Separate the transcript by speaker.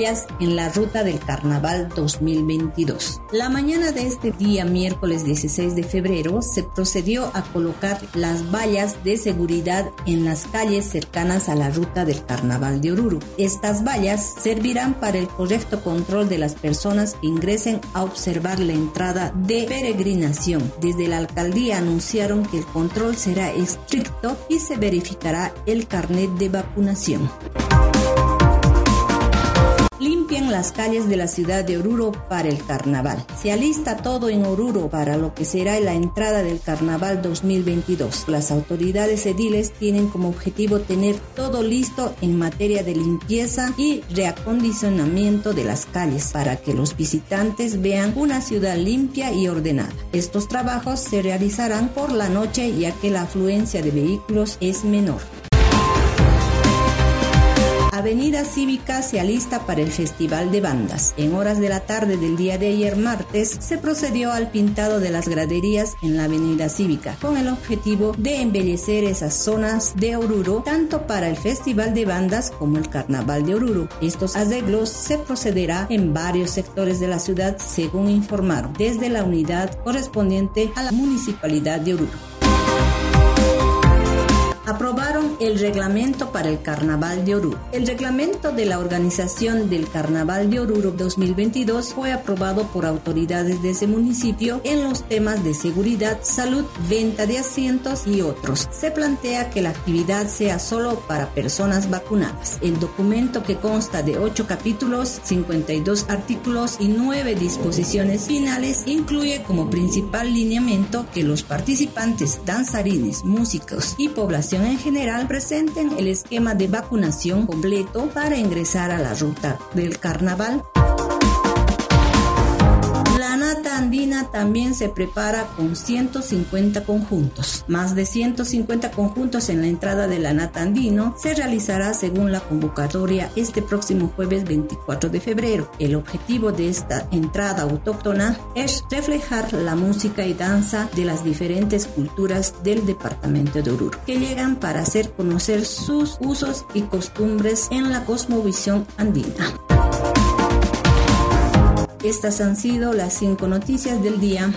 Speaker 1: en la ruta del Carnaval 2022. La mañana de este día, miércoles 16 de febrero, se procedió a colocar las vallas de seguridad en las calles cercanas a la ruta del Carnaval de Oruro. Estas vallas servirán para el correcto control de las personas que ingresen a observar la entrada de peregrinación. Desde la alcaldía anunciaron que el control será estricto y se verificará el carnet de vacunación limpian las calles de la ciudad de Oruro para el carnaval. Se alista todo en Oruro para lo que será la entrada del carnaval 2022. Las autoridades ediles tienen como objetivo tener todo listo en materia de limpieza y reacondicionamiento de las calles para que los visitantes vean una ciudad limpia y ordenada. Estos trabajos se realizarán por la noche ya que la afluencia de vehículos es menor. Avenida Cívica se alista para el Festival de Bandas. En horas de la tarde del día de ayer martes se procedió al pintado de las graderías en la Avenida Cívica con el objetivo de embellecer esas zonas de Oruro tanto para el Festival de Bandas como el Carnaval de Oruro. Estos arreglos se procederá en varios sectores de la ciudad según informaron desde la unidad correspondiente a la Municipalidad de Oruro aprobaron el reglamento para el Carnaval de Oruro. El reglamento de la organización del Carnaval de Oruro 2022 fue aprobado por autoridades de ese municipio en los temas de seguridad, salud, venta de asientos y otros. Se plantea que la actividad sea solo para personas vacunadas. El documento que consta de 8 capítulos, 52 artículos y 9 disposiciones finales incluye como principal lineamiento que los participantes, danzarines, músicos y población en general presenten el esquema de vacunación completo para ingresar a la ruta del carnaval andina también se prepara con 150 conjuntos. Más de 150 conjuntos en la entrada de la nata andino se realizará según la convocatoria este próximo jueves 24 de febrero. El objetivo de esta entrada autóctona es reflejar la música y danza de las diferentes culturas del departamento de Oruro, que llegan para hacer conocer sus usos y costumbres en la cosmovisión andina. Estas han sido las cinco noticias del día.